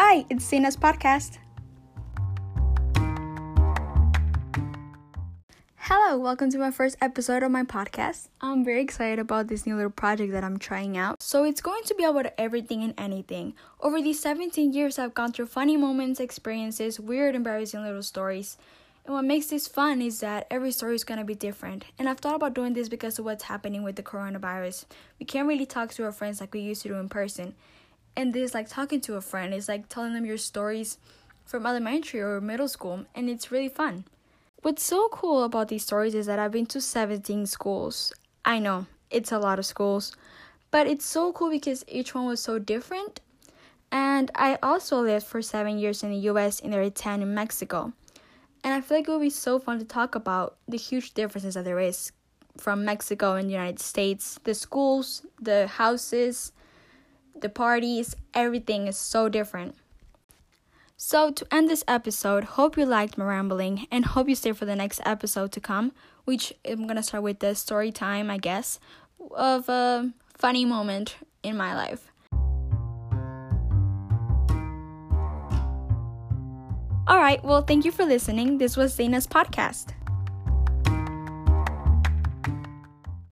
Hi, it's Dana's podcast. Hello, welcome to my first episode of my podcast. I'm very excited about this new little project that I'm trying out. So, it's going to be about everything and anything. Over these 17 years, I've gone through funny moments, experiences, weird, embarrassing little stories. And what makes this fun is that every story is going to be different. And I've thought about doing this because of what's happening with the coronavirus. We can't really talk to our friends like we used to do in person and this like talking to a friend it's like telling them your stories from elementary or middle school and it's really fun. What's so cool about these stories is that i've been to 17 schools. I know it's a lot of schools but it's so cool because each one was so different. And i also lived for seven years in the us and there are 10 in mexico. And i feel like it would be so fun to talk about the huge differences that there is from mexico and the united states the schools the houses the parties, everything is so different. So, to end this episode, hope you liked my rambling and hope you stay for the next episode to come, which I'm gonna start with the story time, I guess, of a funny moment in my life. All right, well, thank you for listening. This was Dana's podcast.